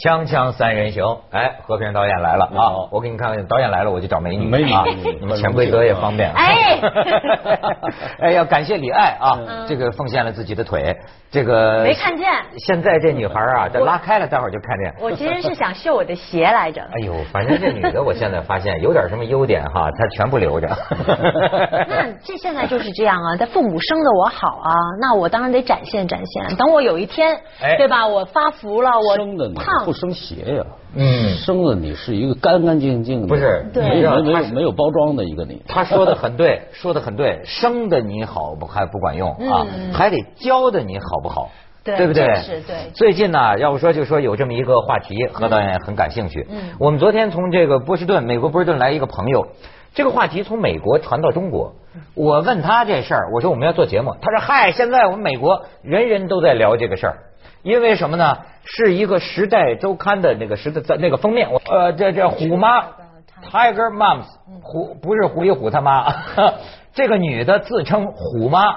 锵锵三人行，哎，和平导演来了啊！我给你看看，导演来了我就找美女，美女啊，你们 潜规则也方便。哎，哎，要感谢李艾啊，这个奉献了自己的腿，这个没看见。现在这女孩啊，这拉开了，待会儿就看见。我其实是想秀我的鞋来着。哎呦，反正这女的，我现在发现有点什么优点哈，她全部留着。那这现在就是这样啊，她父母生的我好啊，那我当然得展现展现。等我有一天，对吧？我发福了，我生的你不生鞋呀？嗯，生的你是一个干干净净的，不是没有没有没有包装的一个你。他说的很对，说的很对，生的你好不还不管用啊，还得教的你好不好，对不对？是，对。最近呢，要不说就说有这么一个话题，何导演很感兴趣。嗯，我们昨天从这个波士顿，美国波士顿来一个朋友，这个话题从美国传到中国，我问他这事儿，我说我们要做节目，他说嗨，现在我们美国人人都在聊这个事儿。因为什么呢？是一个《时代周刊》的那个时代那个封面，呃，这这虎妈，Tiger Moms，虎不是虎一虎他妈，这个女的自称虎妈，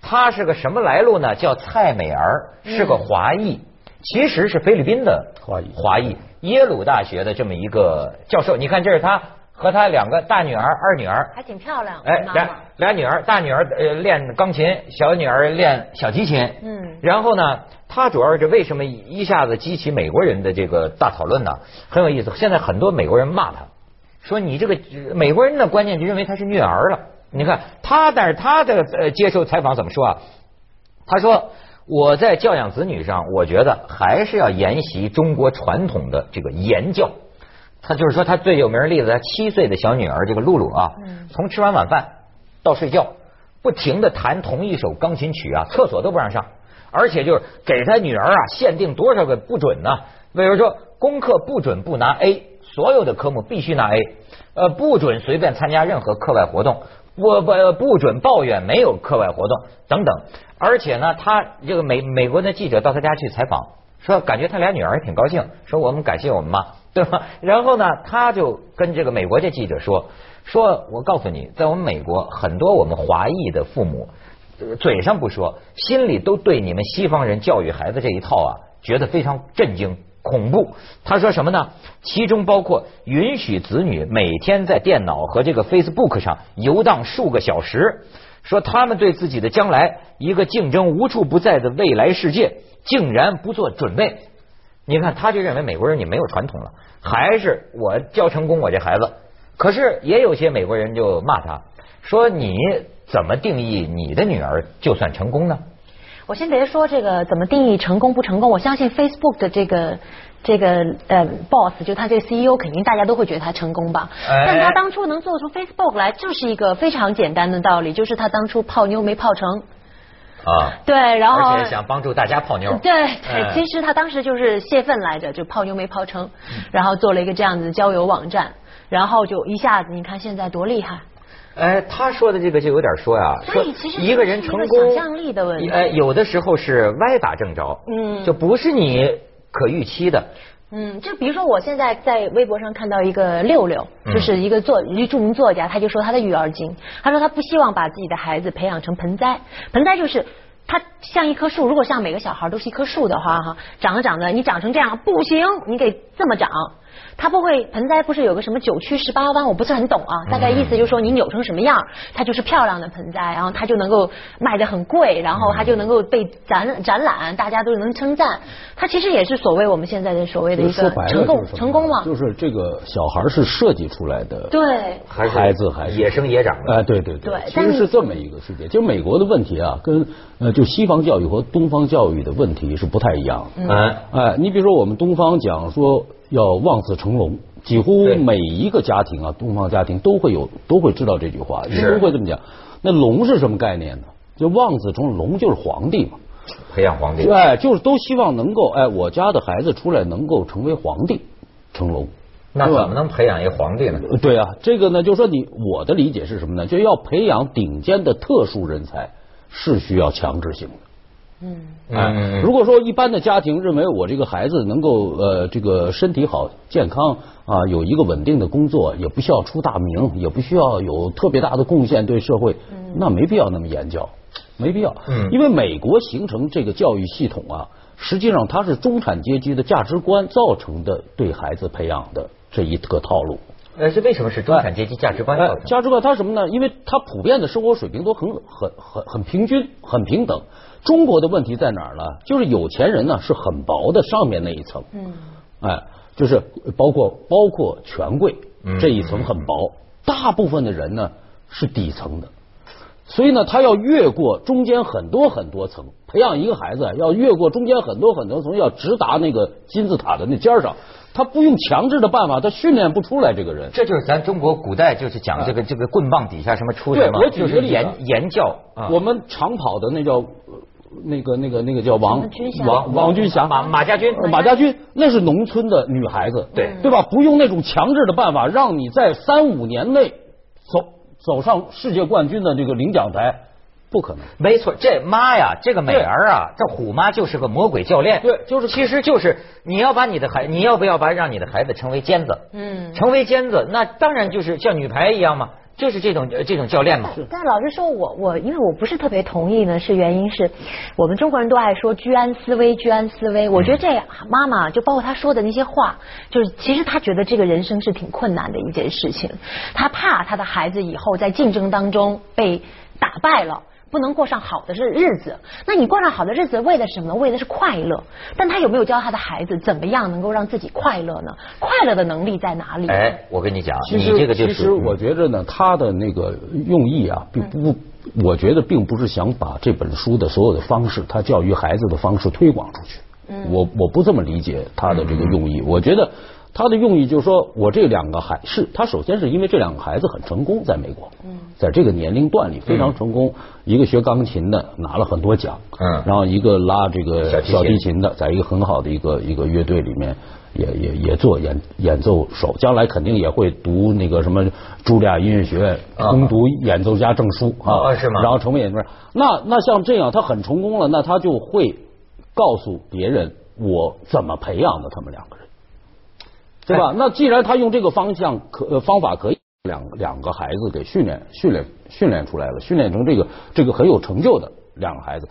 她是个什么来路呢？叫蔡美儿，是个华裔，其实是菲律宾的华裔，华裔，耶鲁大学的这么一个教授。你看，这是她。和他两个大女儿、二女儿还挺漂亮。哎，俩俩女儿，大女儿呃练钢琴，小女儿练小提琴。嗯。然后呢，他主要是为什么一下子激起美国人的这个大讨论呢？很有意思。现在很多美国人骂他，说你这个美国人的观念就认为他是虐儿了。你看他，但是他的呃接受采访怎么说啊？他说我在教养子女上，我觉得还是要沿袭中国传统的这个言教。他就是说，他最有名的例子，他七岁的小女儿这个露露啊，从吃完晚饭到睡觉，不停的弹同一首钢琴曲啊，厕所都不让上，而且就是给他女儿啊限定多少个不准呢？比如说功课不准不拿 A，所有的科目必须拿 A，呃，不准随便参加任何课外活动，不不不准抱怨没有课外活动等等。而且呢，他这个美美国的记者到他家去采访，说感觉他俩女儿挺高兴，说我们感谢我们妈。对吧？然后呢，他就跟这个美国这记者说：“说我告诉你，在我们美国，很多我们华裔的父母嘴上不说，心里都对你们西方人教育孩子这一套啊，觉得非常震惊、恐怖。”他说什么呢？其中包括允许子女每天在电脑和这个 Facebook 上游荡数个小时，说他们对自己的将来一个竞争无处不在的未来世界，竟然不做准备。你看，他就认为美国人你没有传统了，还是我教成功我这孩子。可是也有些美国人就骂他，说你怎么定义你的女儿就算成功呢？我先别说这个怎么定义成功不成功，我相信 Facebook 的这个这个呃 boss 就他这个 CEO 肯定大家都会觉得他成功吧。但他当初能做出 Facebook 来，就是一个非常简单的道理，就是他当初泡妞没泡成。啊，对，然后而且想帮助大家泡妞。对，其实他当时就是泄愤来着，就泡妞没泡成，然后做了一个这样子交友网站，然后就一下子，你看现在多厉害。哎，他说的这个就有点说呀，说一个人成功，想象力的问题。哎，有的时候是歪打正着，嗯，就不是你可预期的。嗯，就比如说我现在在微博上看到一个六六，就是一个作一著名作家，他就说他的育儿经，他说他不希望把自己的孩子培养成盆栽，盆栽就是他像一棵树，如果像每个小孩都是一棵树的话哈，长着长着你长成这样不行，你得这么长。它不会盆栽不是有个什么九曲十八弯，我不是很懂啊。大概意思就是说你扭成什么样，它就是漂亮的盆栽，然后它就能够卖的很贵，然后它就能够被展展览，大家都能称赞。它其实也是所谓我们现在的所谓的一个成功成功嘛。就是这个小孩是设计出来的，对，孩子还是野生野长的。哎，对对对，其实是这么一个世界。就美国的问题啊，跟呃就西方教育和东方教育的问题是不太一样。嗯，哎，你比如说我们东方讲说。要望子成龙，几乎每一个家庭啊，东方家庭都会有，都会知道这句话，都会这么讲。那龙是什么概念呢？就望子成龙，就是皇帝嘛，培养皇帝。哎，就是都希望能够，哎，我家的孩子出来能够成为皇帝，成龙。那怎么能培养一个皇帝呢？对啊，这个呢，就说你我的理解是什么呢？就要培养顶尖的特殊人才，是需要强制性的。嗯，哎，如果说一般的家庭认为我这个孩子能够呃这个身体好健康啊有一个稳定的工作，也不需要出大名，也不需要有特别大的贡献对社会，那没必要那么严教，没必要。嗯，因为美国形成这个教育系统啊，实际上它是中产阶级的价值观造成的对孩子培养的这一个套路。呃，是为什么是中产阶级价值观造成？价值观它什么呢？因为它普遍的生活水平都很很很很平均、很平等。中国的问题在哪儿呢？就是有钱人呢是很薄的上面那一层，嗯，哎，就是包括包括权贵这一层很薄，大部分的人呢是底层的，所以呢，他要越过中间很多很多层，培养一个孩子要越过中间很多很多层，要直达那个金字塔的那尖上。他不用强制的办法，他训练不出来这个人。这就是咱中国古代就是讲这个这个棍棒底下什么出什么，就是言言教。我们长跑的那叫那个那个那个叫王王王军霞马马家军马家军，那是农村的女孩子，对对吧？不用那种强制的办法，让你在三五年内走走上世界冠军的这个领奖台。不可能，没错，这妈呀，这个美儿啊，这虎妈就是个魔鬼教练。对，就是，其实就是你要把你的孩，你要不要把让你的孩子成为尖子？嗯，成为尖子，那当然就是像女排一样嘛，就是这种这种教练嘛。但老实说，我我因为我不是特别同意呢，是原因是我们中国人都爱说居安思危，居安思危。我觉得这妈妈就包括她说的那些话，就是其实她觉得这个人生是挺困难的一件事情，她怕她的孩子以后在竞争当中被打败了。不能过上好的日日子，那你过上好的日子为的是什么？为的是快乐。但他有没有教他的孩子怎么样能够让自己快乐呢？快乐的能力在哪里？哎，我跟你讲，其实其实我觉着呢，他的那个用意啊，并不，我觉得并不是想把这本书的所有的方式，他教育孩子的方式推广出去。嗯，我我不这么理解他的这个用意。我觉得。他的用意就是说，我这两个孩是，他首先是因为这两个孩子很成功，在美国，在这个年龄段里非常成功。一个学钢琴的拿了很多奖，嗯，然后一个拉这个小提琴的，在一个很好的一个一个乐队里面，也也也做演演奏手，将来肯定也会读那个什么茱莉亚音乐学院攻读演奏家证书啊，是吗？然后成为演奏家。那那像这样，他很成功了，那他就会告诉别人我怎么培养的他们两个人。对吧？那既然他用这个方向可方法可以两两个孩子给训练训练训练出来了，训练成这个这个很有成就的两个孩子，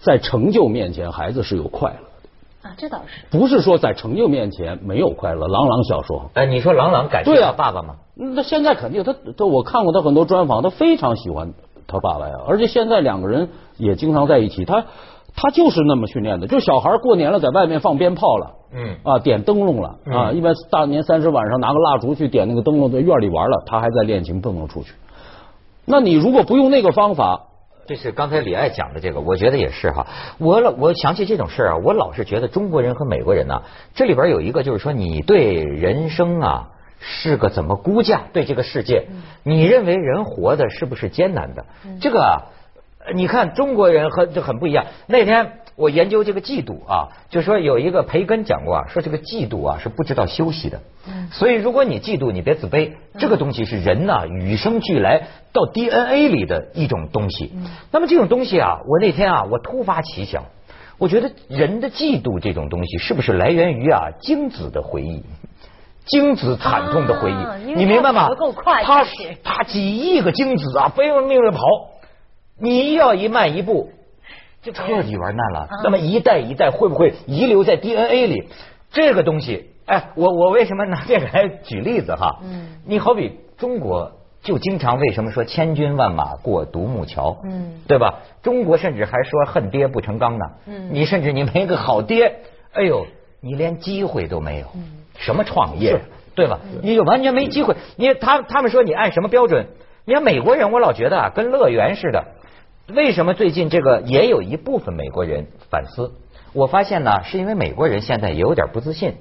在成就面前，孩子是有快乐的啊，这倒是不是说在成就面前没有快乐？郎朗小说，哎，你说郎朗感谢他爸爸吗？那现在肯定他他我看过他很多专访，他非常喜欢他爸爸呀，而且现在两个人也经常在一起，他。他就是那么训练的，就小孩过年了，在外面放鞭炮了，嗯，啊，点灯笼了，啊，一般大年三十晚上拿个蜡烛去点那个灯笼，在院里玩了，他还在练琴，不能出去。那你如果不用那个方法，这是刚才李爱讲的这个，我觉得也是哈。我老我想起这种事啊，我老是觉得中国人和美国人呢，这里边有一个就是说，你对人生啊是个怎么估价？对这个世界，你认为人活的是不是艰难的？这个。啊你看中国人和就很不一样。那天我研究这个嫉妒啊，就说有一个培根讲过啊，说这个嫉妒啊是不知道休息的。所以如果你嫉妒，你别自卑。这个东西是人呐与生俱来到 DNA 里的一种东西。那么这种东西啊，我那天啊，我突发奇想，我觉得人的嫉妒这种东西是不是来源于啊精子的回忆，精子惨痛的回忆？你明白吗？他他几亿个精子啊，拼命的跑。你要一慢一步，就彻底完蛋了。那么一代一代会不会遗留在 DNA 里？这个东西，哎，我我为什么拿这个来举例子哈？嗯，你好比中国就经常为什么说千军万马过独木桥？嗯，对吧？中国甚至还说恨爹不成钢呢。嗯，你甚至你没个好爹，哎呦，你连机会都没有。嗯，什么创业？对吧？你就完全没机会。你他他们说你按什么标准？你看美国人，我老觉得啊，跟乐园似的。为什么最近这个也有一部分美国人反思？我发现呢，是因为美国人现在也有点不自信，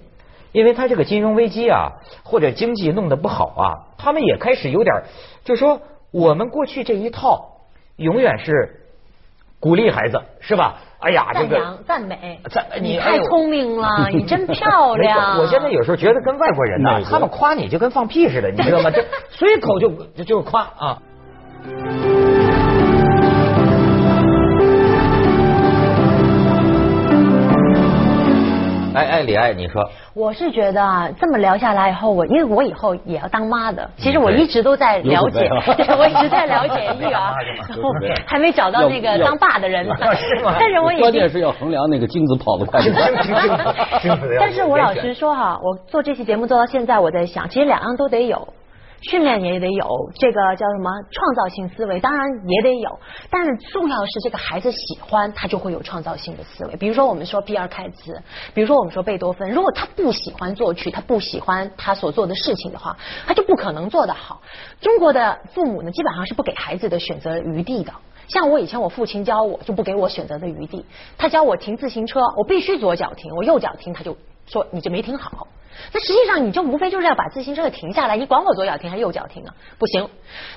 因为他这个金融危机啊，或者经济弄得不好啊，他们也开始有点，就说我们过去这一套永远是鼓励孩子，是吧？哎呀，这个赞美，赞你太聪明了，你真漂亮。我现在有时候觉得跟外国人呢，他们夸你就跟放屁似的，你知道吗？这 随口就就是夸啊。李爱，你说？我是觉得啊，这么聊下来以后，我因为我以后也要当妈的，其实我一直都在了解，我一直在了解育儿，还没找到那个当爸的人。是吗？但是我关键是要衡量那个精子跑得快。但是我老实说哈，我做这期节目做到现在，我在想，其实两样都得有。训练也得有，这个叫什么创造性思维，当然也得有，但是重要是这个孩子喜欢，他就会有创造性的思维。比如说我们说比尔盖茨，比如说我们说贝多芬，如果他不喜欢作曲，他不喜欢他所做的事情的话，他就不可能做得好。中国的父母呢，基本上是不给孩子的选择余地的。像我以前我父亲教我就不给我选择的余地，他教我停自行车，我必须左脚停，我右脚停，他就说你就没停好。那实际上你就无非就是要把自行车停下来，你管我左脚停还是右脚停啊？不行。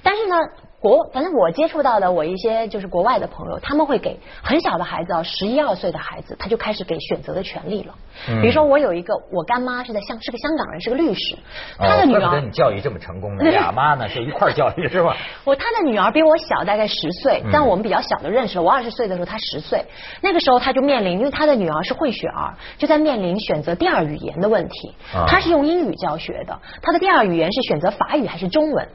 但是呢。国反正我接触到的我一些就是国外的朋友，他们会给很小的孩子啊，十一二岁的孩子，他就开始给选择的权利了。比如说我有一个我干妈是在香是个香港人，是个律师，他的女儿你教育这么成功的 俩妈呢是一块教育是吧？我他的女儿比我小大概十岁，但我们比较小的认识了。我二十岁的时候他十岁，那个时候他就面临，因为他的女儿是混血儿，就在面临选择第二语言的问题。他是用英语教学的，他的第二语言是选择法语还是中文？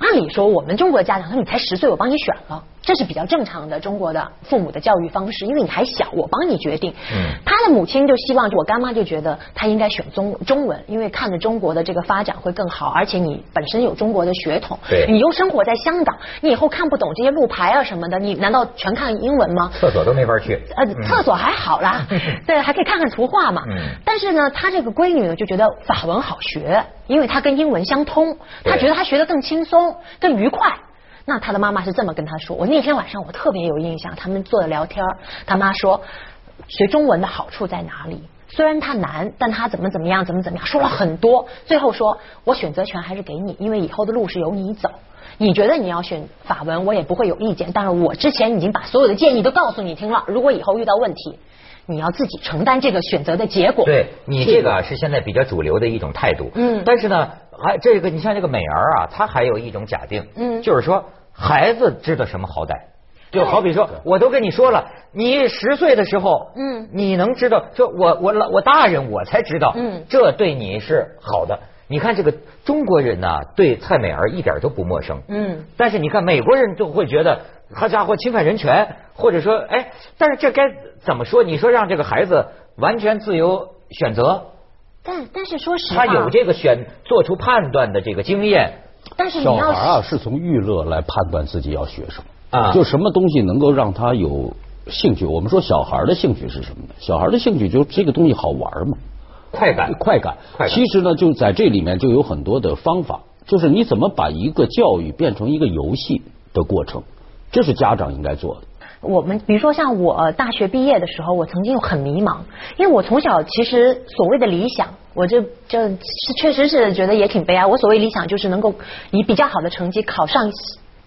按理说，我们中国家长说你才十岁，我帮你选了。这是比较正常的中国的父母的教育方式，因为你还小，我帮你决定。嗯，他的母亲就希望，我干妈就觉得他应该选中中文，因为看着中国的这个发展会更好，而且你本身有中国的血统，对，你又生活在香港，你以后看不懂这些路牌啊什么的，你难道全看英文吗？厕所都没法去。呃，厕所还好啦，对，还可以看看图画嘛。嗯。但是呢，他这个闺女呢就觉得法文好学，因为它跟英文相通，她觉得她学的更轻松、更愉快。那他的妈妈是这么跟他说，我那天晚上我特别有印象，他们坐着聊天，他妈说学中文的好处在哪里？虽然它难，但它怎么怎么样，怎么怎么样，说了很多，最后说我选择权还是给你，因为以后的路是由你走。你觉得你要选法文，我也不会有意见，但是我之前已经把所有的建议都告诉你听了，如果以后遇到问题，你要自己承担这个选择的结果。对你这个是现在比较主流的一种态度。嗯。但是呢，还这个你像这个美儿啊，她还有一种假定，嗯，就是说。孩子知道什么好歹？就好比说，我都跟你说了，你十岁的时候，嗯，你能知道？说我我老我大人我才知道，嗯，这对你是好的。你看这个中国人呢，对蔡美儿一点都不陌生，嗯，但是你看美国人就会觉得，好家伙，侵犯人权，或者说，哎，但是这该怎么说？你说让这个孩子完全自由选择，但但是说实话，他有这个选做出判断的这个经验。但是小孩啊，是从娱乐来判断自己要学什么啊，就什么东西能够让他有兴趣。我们说小孩的兴趣是什么呢？小孩的兴趣就这个东西好玩嘛，快感，快感。其实呢，就在这里面就有很多的方法，就是你怎么把一个教育变成一个游戏的过程，这是家长应该做的。我们比如说像我大学毕业的时候，我曾经很迷茫，因为我从小其实所谓的理想，我就就是确实是觉得也挺悲哀。我所谓理想就是能够以比较好的成绩考上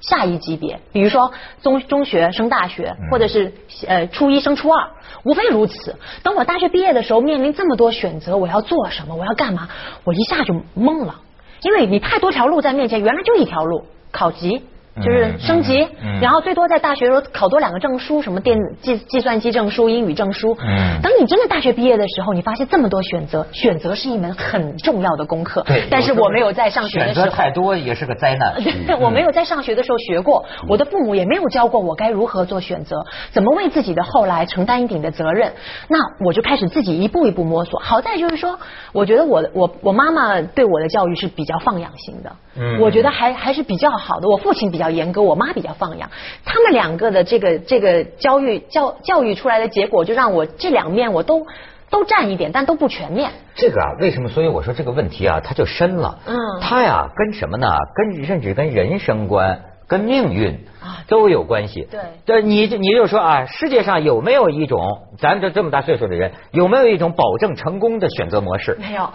下一级别，比如说中 中学升大学，或者是呃初一升初二，无非如此。等我大学毕业的时候，面临这么多选择，我要做什么？我要干嘛？我一下就懵了，因为你太多条路在面前，原来就一条路，考级。就是升级，然后最多在大学时候考多两个证书，什么电计计算机证书、英语证书。等你真的大学毕业的时候，你发现这么多选择，选择是一门很重要的功课。对，但是我没有在上学的时候。选择太多也是个灾难。我没有在上学的时候学过，我的父母也没有教过我该如何做选择，怎么为自己的后来承担一定的责任。那我就开始自己一步一步摸索。好在就是说，我觉得我我我妈妈对我的教育是比较放养型的。嗯。我觉得还还是比较好的。我父亲比较。比较严格，我妈比较放养，他们两个的这个这个教育教教育出来的结果，就让我这两面我都都占一点，但都不全面。这个啊，为什么？所以我说这个问题啊，它就深了。嗯，它呀跟什么呢？跟甚至跟人生观、跟命运啊都有关系。对，对，你你就说啊，世界上有没有一种，咱这这么大岁数的人，有没有一种保证成功的选择模式？没有，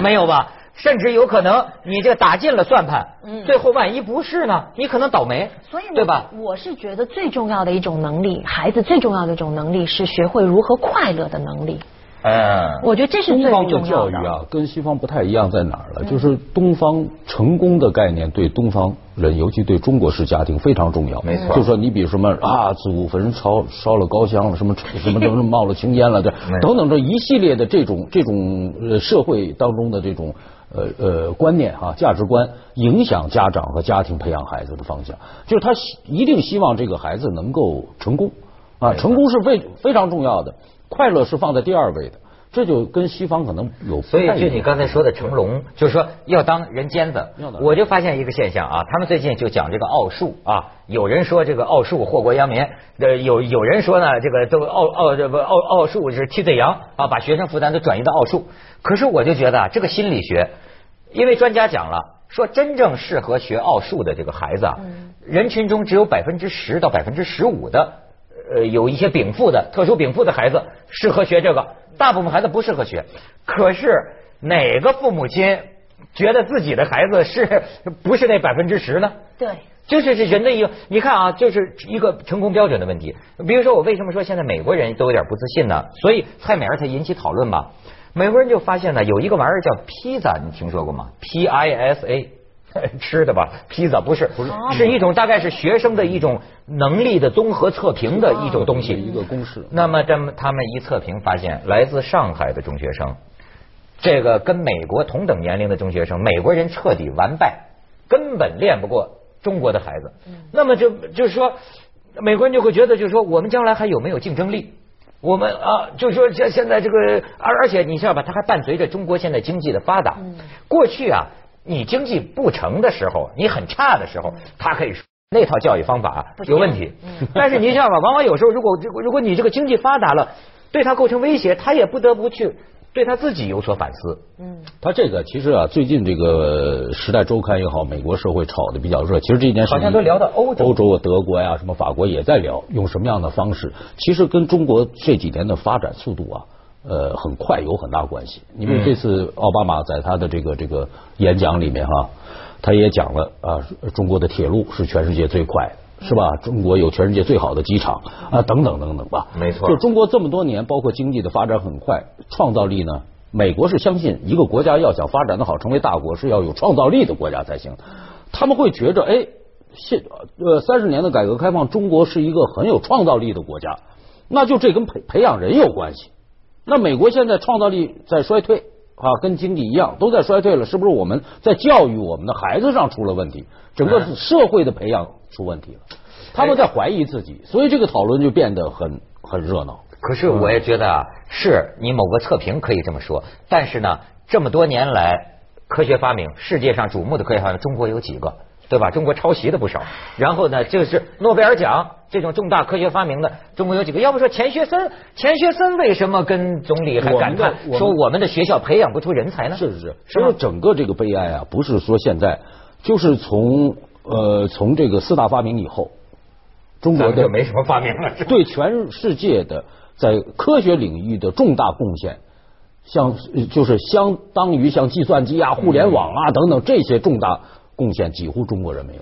没有吧？甚至有可能，你这打进了算盘，最后万一不是呢？你可能倒霉，所以对吧？我是觉得最重要的一种能力，孩子最重要的一种能力是学会如何快乐的能力。哎，我觉得这是最重要的。东方的教育啊，跟西方不太一样，在哪儿了？就是东方成功的概念对东方人，尤其对中国式家庭非常重要。没错，就说你比如什么啊，祖坟烧烧了高香了，什么什么什么冒了青烟了，这 等等这一系列的这种这种呃社会当中的这种呃呃观念哈价值观，影响家长和家庭培养孩子的方向。就是他一定希望这个孩子能够成功啊，成功是非非常重要的。快乐是放在第二位的，这就跟西方可能有。所以就你刚才说的成龙，就是说要当人尖子。我就发现一个现象啊，他们最近就讲这个奥数啊，有人说这个奥数祸国殃民，呃，有有人说呢，这个都奥奥这不奥奥数是替罪羊啊，把学生负担都转移到奥数。可是我就觉得这个心理学，因为专家讲了，说真正适合学奥数的这个孩子啊，人群中只有百分之十到百分之十五的。呃，有一些禀赋的特殊禀赋的孩子适合学这个，大部分孩子不适合学。可是哪个父母亲觉得自己的孩子是 不是那百分之十呢？对，就是这人的一个，你看啊，就是一个成功标准的问题。比如说，我为什么说现在美国人都有点不自信呢？所以蔡美儿才引起讨论嘛。美国人就发现呢，有一个玩意儿叫披萨，你听说过吗？P I S A。吃的吧，披萨不是，不是，是一种大概是学生的一种能力的综合测评的一种东西，一个公式。那么，这么他们一测评发现，来自上海的中学生，这个跟美国同等年龄的中学生，美国人彻底完败，根本练不过中国的孩子。那么就就是说，美国人就会觉得，就是说，我们将来还有没有竞争力？我们啊，就是说，现现在这个，而而且你知道吧，它还伴随着中国现在经济的发达。过去啊。你经济不成的时候，你很差的时候，他可以说那套教育方法有问题。但是你知道吧，往往有时候，如果如果你这个经济发达了，对他构成威胁，他也不得不去对他自己有所反思。嗯，他这个其实啊，最近这个《时代周刊》也好，美国社会炒的比较热。其实这件事好像都聊到欧洲，欧洲、德国呀，什么法国也在聊，用什么样的方式？其实跟中国这几年的发展速度啊。呃，很快有很大关系。因为这次奥巴马在他的这个这个演讲里面哈，他也讲了啊，中国的铁路是全世界最快，是吧？中国有全世界最好的机场啊，等等等等吧。没错。就中国这么多年，包括经济的发展很快，创造力呢？美国是相信一个国家要想发展的好，成为大国是要有创造力的国家才行。他们会觉着，哎，现呃三十年的改革开放，中国是一个很有创造力的国家，那就这跟培培养人有关系。那美国现在创造力在衰退啊，跟经济一样都在衰退了，是不是我们在教育我们的孩子上出了问题，整个社会的培养出问题了？他们在怀疑自己，所以这个讨论就变得很很热闹。可是我也觉得啊，是你某个测评可以这么说，但是呢，这么多年来科学发明，世界上瞩目的科学发明，中国有几个？对吧？中国抄袭的不少，然后呢，就是诺贝尔奖这种重大科学发明的，中国有几个？要不说钱学森，钱学森为什么跟总理还感叹说我们的学校培养不出人才呢？是是是，所以整个这个悲哀啊，不是说现在，就是从呃从这个四大发明以后，中国的没什么发明了，对全世界的在科学领域的重大贡献，像就是相当于像计算机啊、互联网啊等等这些重大。贡献几乎中国人没有。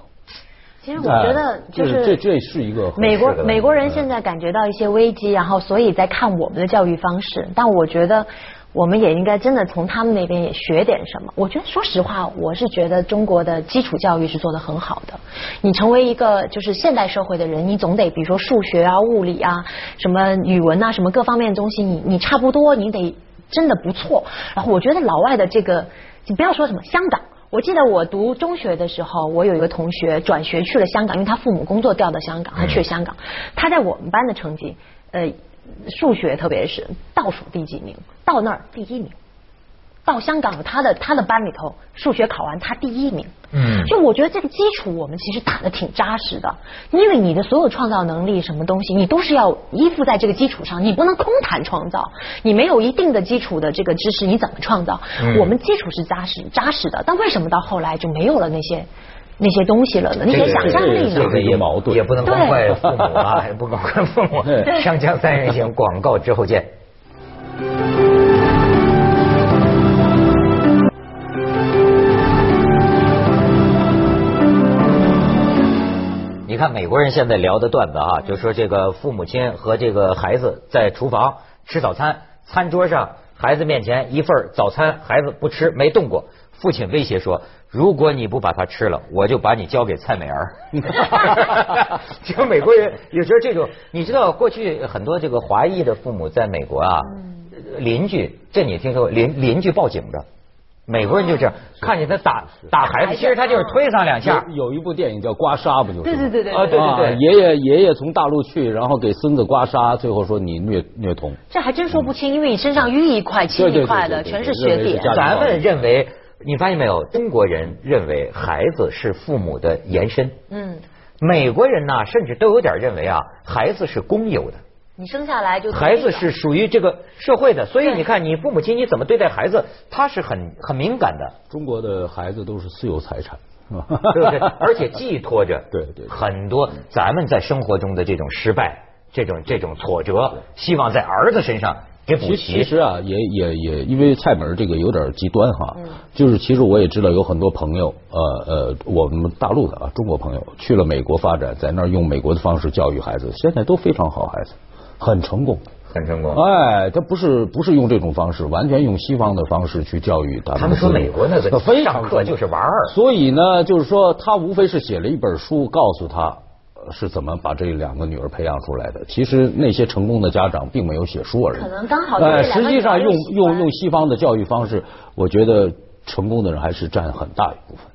其实我觉得就是这这是一个美国美国人现在感觉到一些危机，然后所以在看我们的教育方式。但我觉得我们也应该真的从他们那边也学点什么。我觉得说实话，我是觉得中国的基础教育是做得很好的。你成为一个就是现代社会的人，你总得比如说数学啊、物理啊、什么语文啊、什么各方面的东西，你你差不多你得真的不错。然后我觉得老外的这个，你不要说什么香港。我记得我读中学的时候，我有一个同学转学去了香港，因为他父母工作调到香港，他去了香港。他在我们班的成绩，呃，数学特别是倒数第几名，到那儿第一名。到香港，他的他的班里头，数学考完他第一名。嗯，就我觉得这个基础我们其实打的挺扎实的，因为你的所有创造能力什么东西，你都是要依附在这个基础上，你不能空谈创造，你没有一定的基础的这个知识，你怎么创造？我们基础是扎实扎实的，但为什么到后来就没有了那些那些东西了呢？那些想象力呢？这个矛盾也不能光怪父母啊，也不能怪父母。上江 三人行，广告之后见。看美国人现在聊的段子啊，就说这个父母亲和这个孩子在厨房吃早餐，餐桌上孩子面前一份早餐，孩子不吃没动过，父亲威胁说：“如果你不把它吃了，我就把你交给蔡美儿。”就美国人有时候这种，你知道过去很多这个华裔的父母在美国啊，邻居这你听说过邻邻居报警的。美国人就这样，看见他打打孩子，其实他就是推上两下。有一部电影叫《刮痧》，不就是？对对对对。啊，对对对。爷爷爷爷从大陆去，然后给孙子刮痧，最后说你虐虐童。这还真说不清，因为你身上淤一块青一块的，全是血点。咱们认为，你发现没有？中国人认为孩子是父母的延伸。嗯。美国人呢，甚至都有点认为啊，孩子是公有的。你生下来就孩子是属于这个社会的，所以你看你父母亲你怎么对待孩子，他是很很敏感的。中国的孩子都是私有财产，对不对？而且寄托着对对很多咱们在生活中的这种失败、这种这种挫折，希望在儿子身上给补齐。其实啊，也也也，因为蔡门这个有点极端哈，就是其实我也知道有很多朋友，呃呃，我们大陆的啊，中国朋友去了美国发展，在那儿用美国的方式教育孩子，现在都非常好，孩子。很成功，很成功。哎，他不是不是用这种方式，完全用西方的方式去教育他。他们说美国那个非常课就是玩儿。所以呢，就是说他无非是写了一本书，告诉他是怎么把这两个女儿培养出来的。其实那些成功的家长并没有写书而已。可能刚好哎，实际上用用用西方的教育方式，我觉得成功的人还是占很大一部分。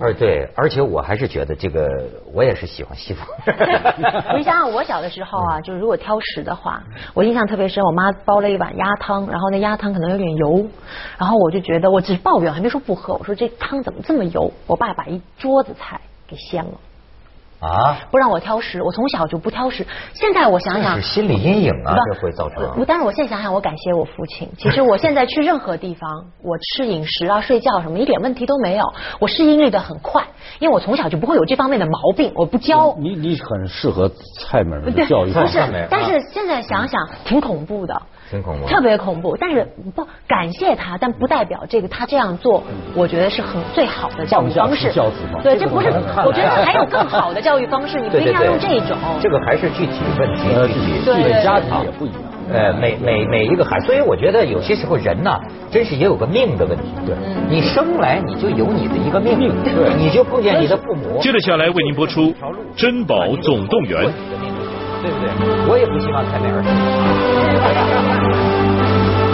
而对，而且我还是觉得这个，我也是喜欢西方。你想想，我小的时候啊，就是如果挑食的话，我印象特别深，我妈煲了一碗鸭汤，然后那鸭汤可能有点油，然后我就觉得，我只是抱怨，还没说不喝，我说这汤怎么这么油？我爸把一桌子菜给掀了。啊！不让我挑食，我从小就不挑食。现在我想想，是心理阴影啊，这会造成。但是我现在想想，我感谢我父亲。其实我现在去任何地方，我吃饮食啊、睡觉什么，一点问题都没有。我适应力的很快，因为我从小就不会有这方面的毛病。我不教。你你很适合蔡门的教育。不是，但是现在想想挺恐怖的。挺恐怖，特别恐怖。但是不感谢他，但不代表这个他这样做，我觉得是很最好的教育方式。教子嘛对，这不是，我觉得还有 更好的教育方式，你不一定要用这种。这个还是具体问题，具体具体家庭也不一样。呃，每每每一个孩，所以我觉得有些时候人呐，真是也有个命的问题。对，你生来你就有你的一个命，对，你就碰见你的父母。接着下来为您播出《珍宝总动员》。对不对？我也不希望蔡美儿。